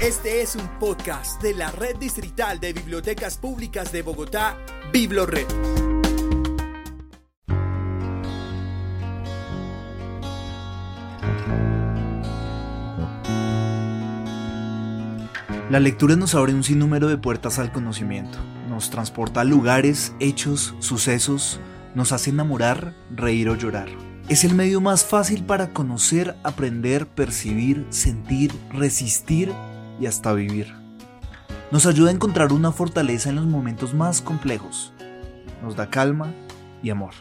Este es un podcast de la Red Distrital de Bibliotecas Públicas de Bogotá, BibloRed. La lectura nos abre un sinnúmero de puertas al conocimiento, nos transporta a lugares, hechos, sucesos, nos hace enamorar, reír o llorar. Es el medio más fácil para conocer, aprender, percibir, sentir, resistir y hasta vivir. Nos ayuda a encontrar una fortaleza en los momentos más complejos. Nos da calma y amor.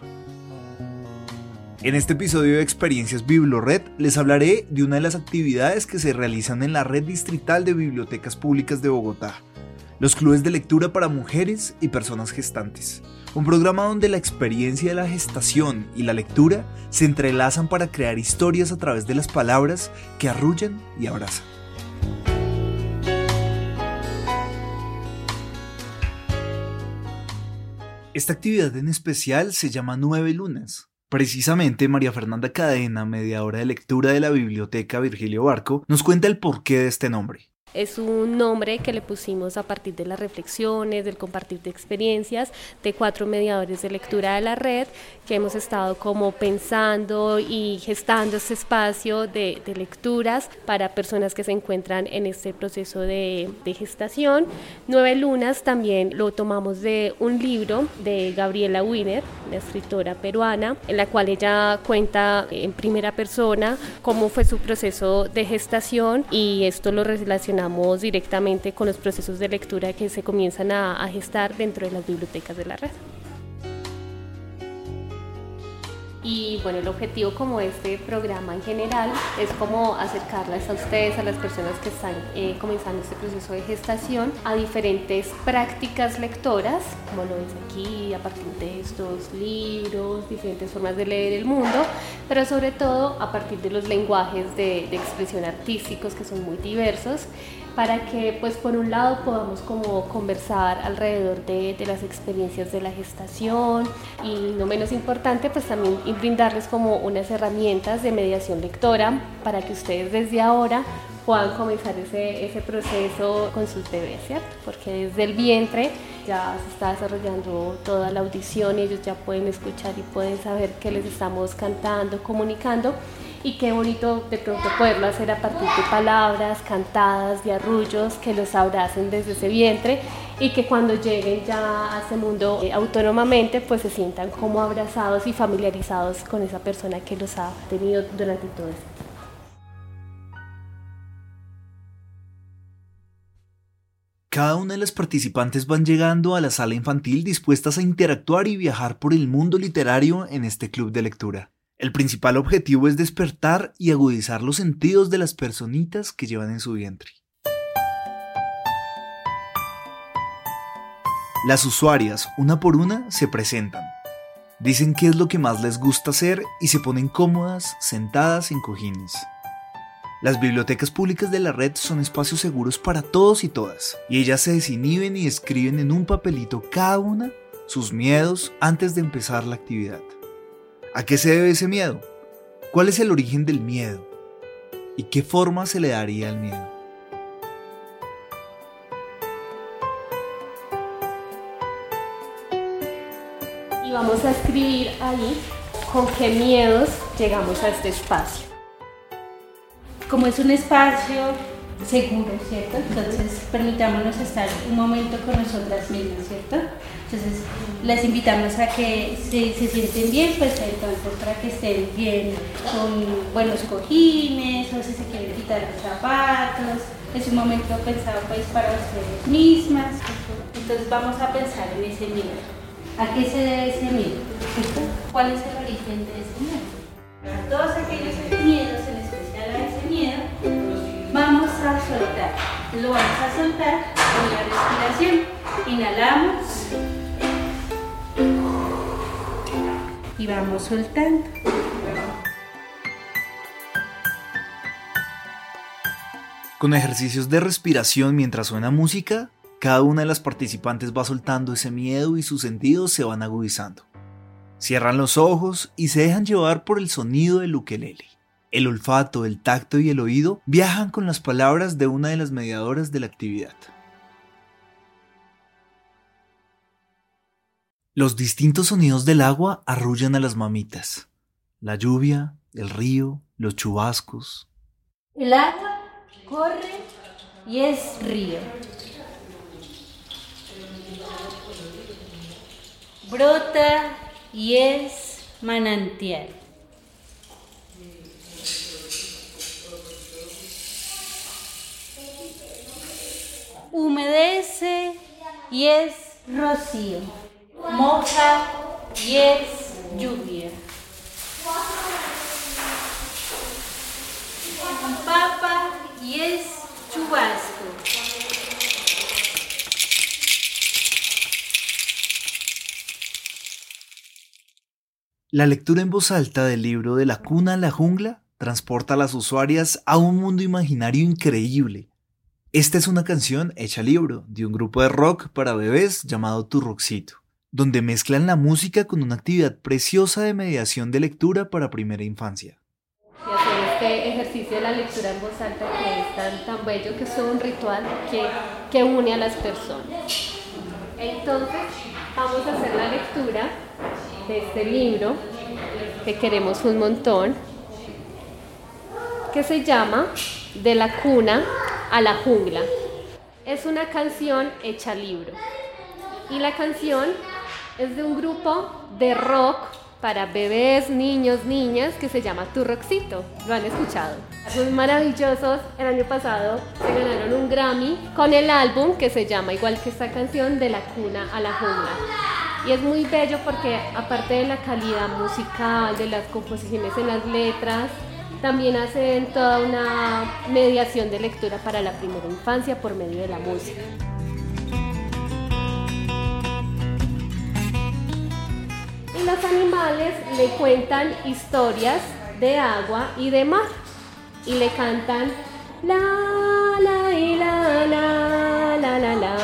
En este episodio de Experiencias BibloRed les hablaré de una de las actividades que se realizan en la Red Distrital de Bibliotecas Públicas de Bogotá, los clubes de lectura para mujeres y personas gestantes. Un programa donde la experiencia de la gestación y la lectura se entrelazan para crear historias a través de las palabras que arrullan y abrazan. Esta actividad en especial se llama Nueve Lunas Precisamente María Fernanda Cadena, mediadora de lectura de la biblioteca Virgilio Barco, nos cuenta el porqué de este nombre. Es un nombre que le pusimos a partir de las reflexiones, del compartir de experiencias de cuatro mediadores de lectura de la red que hemos estado como pensando y gestando este espacio de, lecturas para personas que se encuentran en este proceso de, gestación. Nueve Lunas también lo tomamos de un libro de Gabriela Wiener, la escritora peruana, en la cual ella cuenta en primera persona cómo fue su proceso de gestación y esto lo relaciona directamente con los procesos de lectura que se comienzan a, a gestar dentro de las bibliotecas de la red. Y bueno, el objetivo como este programa en general es como acercarlas a ustedes, a las personas que están eh, comenzando este proceso de gestación, a diferentes prácticas lectoras, como lo ves aquí, a partir de estos libros, diferentes formas de leer el mundo, pero sobre todo a partir de los lenguajes de, de expresión artísticos que son muy diversos para que pues por un lado podamos como conversar alrededor de, de, las experiencias de la gestación y no menos importante pues también brindarles como unas herramientas de mediación lectora para que ustedes desde ahora puedan comenzar ese, ese proceso con sus bebés, ¿cierto? Porque desde el vientre ya se está desarrollando toda la audición ellos ya pueden escuchar y pueden saber qué les estamos cantando, comunicando y qué bonito de pronto poderlo hacer a partir de palabras cantadas, de arrullos que los abracen desde ese vientre y que cuando lleguen ya a ese mundo eh, autónomamente pues se sientan como abrazados y familiarizados con esa persona que los ha tenido durante todo ese tiempo. Cada una de las participantes van llegando a la sala infantil dispuestas a interactuar y viajar por el mundo literario en este club de lectura. El principal objetivo es despertar y agudizar los sentidos de las personitas que llevan en su vientre. Las usuarias, una por una, se presentan. Dicen qué es lo que más les gusta hacer y se ponen cómodas, sentadas en cojines. Las bibliotecas públicas de la red son espacios seguros para todos y todas, y ellas se desinhiben y escriben en un papelito cada una sus miedos antes de empezar la actividad. ¿A qué se debe ese miedo? ¿Cuál es el origen del miedo? ¿Y qué forma se le daría al miedo? Y vamos a escribir ahí con qué miedos llegamos a este espacio. Como es un espacio seguro, ¿cierto? Entonces permitámonos estar un momento con nosotras mismas, ¿cierto? Entonces les invitamos a que si se sienten bien, pues entonces para que estén bien con buenos cojines o si se quieren quitar los zapatos. Es un momento pensado pues para ustedes mismas. Entonces vamos a pensar en ese miedo. ¿A qué se debe ese miedo? ¿Cuál es el origen de ese miedo? Todos aquellos miedos, en especial a ese miedo, a soltar. Lo vamos a soltar con la respiración. Inhalamos y vamos soltando. Con ejercicios de respiración mientras suena música, cada una de las participantes va soltando ese miedo y sus sentidos se van agudizando. Cierran los ojos y se dejan llevar por el sonido del ukelele. El olfato, el tacto y el oído viajan con las palabras de una de las mediadoras de la actividad. Los distintos sonidos del agua arrullan a las mamitas. La lluvia, el río, los chubascos. El agua corre y es río. Brota y es manantial. Humedece y es rocío. Moja y es lluvia. Papa y es chubasco. La lectura en voz alta del libro De la cuna a la jungla transporta a las usuarias a un mundo imaginario increíble. Esta es una canción hecha libro de un grupo de rock para bebés llamado Turroxito, donde mezclan la música con una actividad preciosa de mediación de lectura para primera infancia. Y hacer este ejercicio de la lectura en voz alta que es tan, tan bello, que es un ritual que, que une a las personas. Entonces, vamos a hacer la lectura de este libro que queremos un montón, que se llama De la cuna a la jungla. Es una canción hecha libro. Y la canción es de un grupo de rock para bebés, niños, niñas que se llama Turroxito. ¿Lo han escuchado? Son maravillosos. El año pasado se ganaron un Grammy con el álbum que se llama igual que esta canción De la cuna a la jungla. Y es muy bello porque aparte de la calidad musical, de las composiciones en las letras, también hacen toda una mediación de lectura para la primera infancia por medio de la música. Y los animales le cuentan historias de agua y de mar y le cantan la la y la la la la la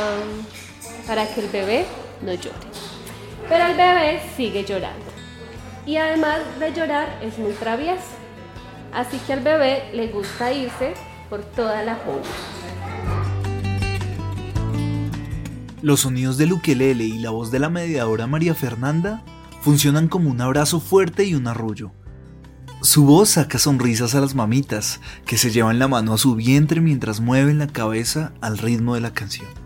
para que el bebé no llore. Pero el bebé sigue llorando. Y además de llorar es muy travieso. Así que al bebé le gusta irse por toda la jungla. Los sonidos del ukelele y la voz de la mediadora María Fernanda funcionan como un abrazo fuerte y un arrullo. Su voz saca sonrisas a las mamitas, que se llevan la mano a su vientre mientras mueven la cabeza al ritmo de la canción.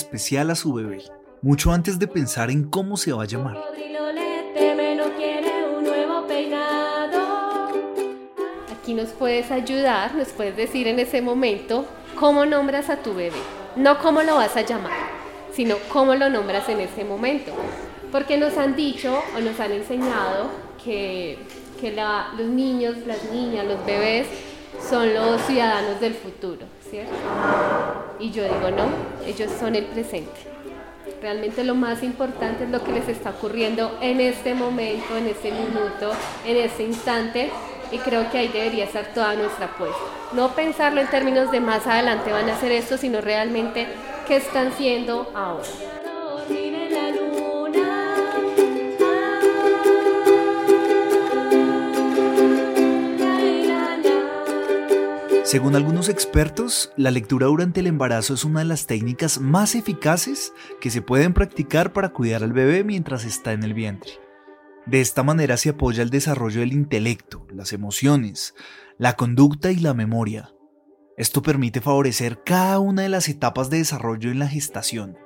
Especial a su bebé, mucho antes de pensar en cómo se va a llamar. Aquí nos puedes ayudar, nos puedes decir en ese momento cómo nombras a tu bebé. No cómo lo vas a llamar, sino cómo lo nombras en ese momento. Porque nos han dicho o nos han enseñado que, que los niños, las niñas, los bebés son los ciudadanos del futuro, ¿cierto? Y yo digo, no, ellos son el presente. Realmente lo más importante es lo que les está ocurriendo en este momento, en este minuto, en este instante. Y creo que ahí debería estar toda nuestra apuesta. No pensarlo en términos de más adelante van a hacer esto, sino realmente qué están haciendo ahora. Según algunos expertos, la lectura durante el embarazo es una de las técnicas más eficaces que se pueden practicar para cuidar al bebé mientras está en el vientre. De esta manera se apoya el desarrollo del intelecto, las emociones, la conducta y la memoria. Esto permite favorecer cada una de las etapas de desarrollo en la gestación,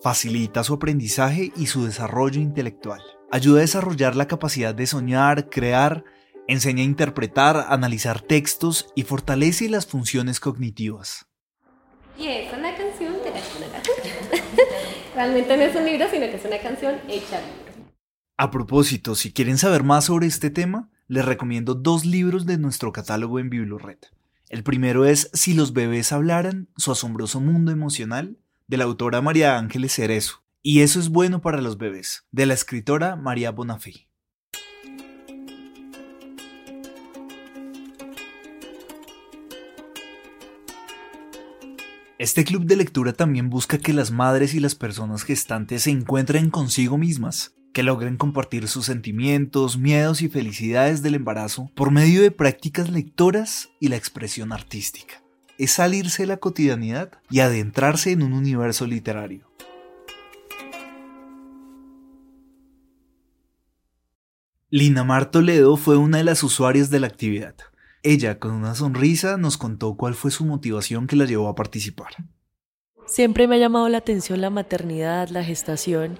facilita su aprendizaje y su desarrollo intelectual, ayuda a desarrollar la capacidad de soñar, crear, enseña a interpretar, analizar textos y fortalece las funciones cognitivas. Y es una canción de la Realmente no es un libro, sino que es una canción hecha libro. A propósito, si quieren saber más sobre este tema, les recomiendo dos libros de nuestro catálogo en Biblored. El primero es Si los bebés hablaran, su asombroso mundo emocional, de la autora María Ángeles Cerezo. Y eso es bueno para los bebés, de la escritora María Bonafé. Este club de lectura también busca que las madres y las personas gestantes se encuentren consigo mismas, que logren compartir sus sentimientos, miedos y felicidades del embarazo por medio de prácticas lectoras y la expresión artística. Es salirse de la cotidianidad y adentrarse en un universo literario. Lina Mar Toledo fue una de las usuarias de la actividad. Ella, con una sonrisa, nos contó cuál fue su motivación que la llevó a participar. Siempre me ha llamado la atención la maternidad, la gestación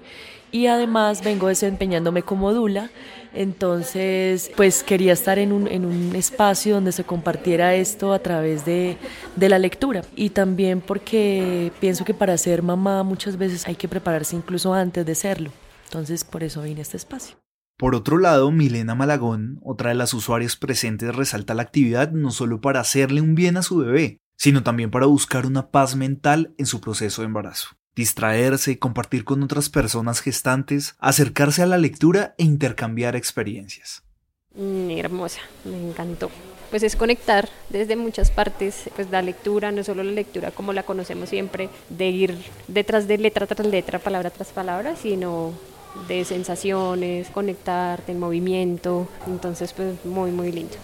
y además vengo desempeñándome como dula, entonces pues quería estar en un, en un espacio donde se compartiera esto a través de, de la lectura y también porque pienso que para ser mamá muchas veces hay que prepararse incluso antes de serlo, entonces por eso vine a este espacio. Por otro lado, Milena Malagón, otra de las usuarias presentes, resalta la actividad no solo para hacerle un bien a su bebé, sino también para buscar una paz mental en su proceso de embarazo. Distraerse, compartir con otras personas gestantes, acercarse a la lectura e intercambiar experiencias. Mm, hermosa, me encantó. Pues es conectar desde muchas partes, pues la lectura, no solo la lectura como la conocemos siempre, de ir detrás de letra tras letra, palabra tras palabra, sino de sensaciones, conectarte en movimiento, entonces pues muy muy lindo.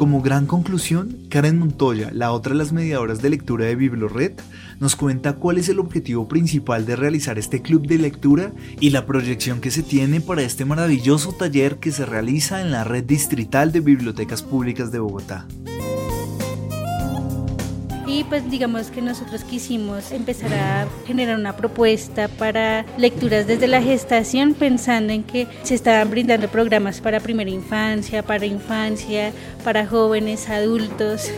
Como gran conclusión, Karen Montoya, la otra de las mediadoras de lectura de Biblored, nos cuenta cuál es el objetivo principal de realizar este club de lectura y la proyección que se tiene para este maravilloso taller que se realiza en la red distrital de bibliotecas públicas de Bogotá. Y pues digamos que nosotros quisimos empezar a generar una propuesta para lecturas desde la gestación pensando en que se estaban brindando programas para primera infancia, para infancia, para jóvenes, adultos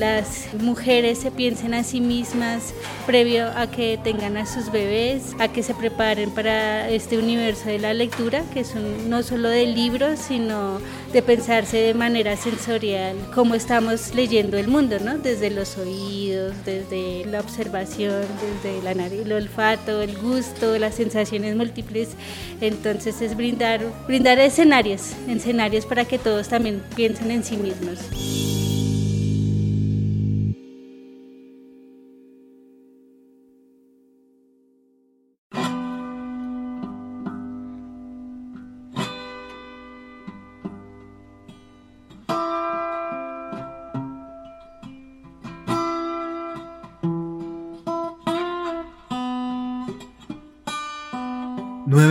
las mujeres se piensen a sí mismas previo a que tengan a sus bebés, a que se preparen para este universo de la lectura, que son no solo de libros, sino de pensarse de manera sensorial, cómo estamos leyendo el mundo, ¿no? Desde los oídos, desde la observación, desde la nariz, el olfato, el gusto, las sensaciones múltiples. Entonces es brindar, brindar escenarios, escenarios para que todos también piensen en sí mismos.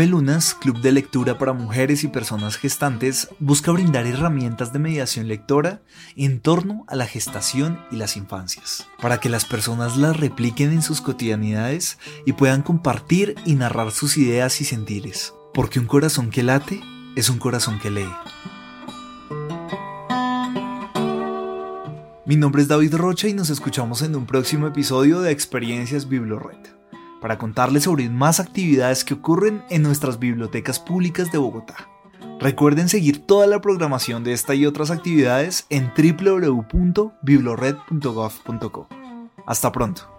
Lunas, Club de Lectura para Mujeres y Personas Gestantes, busca brindar herramientas de mediación lectora en torno a la gestación y las infancias, para que las personas las repliquen en sus cotidianidades y puedan compartir y narrar sus ideas y sentires, porque un corazón que late es un corazón que lee. Mi nombre es David Rocha y nos escuchamos en un próximo episodio de Experiencias Biblored para contarles sobre más actividades que ocurren en nuestras bibliotecas públicas de Bogotá. Recuerden seguir toda la programación de esta y otras actividades en www.biblored.gov.co. Hasta pronto.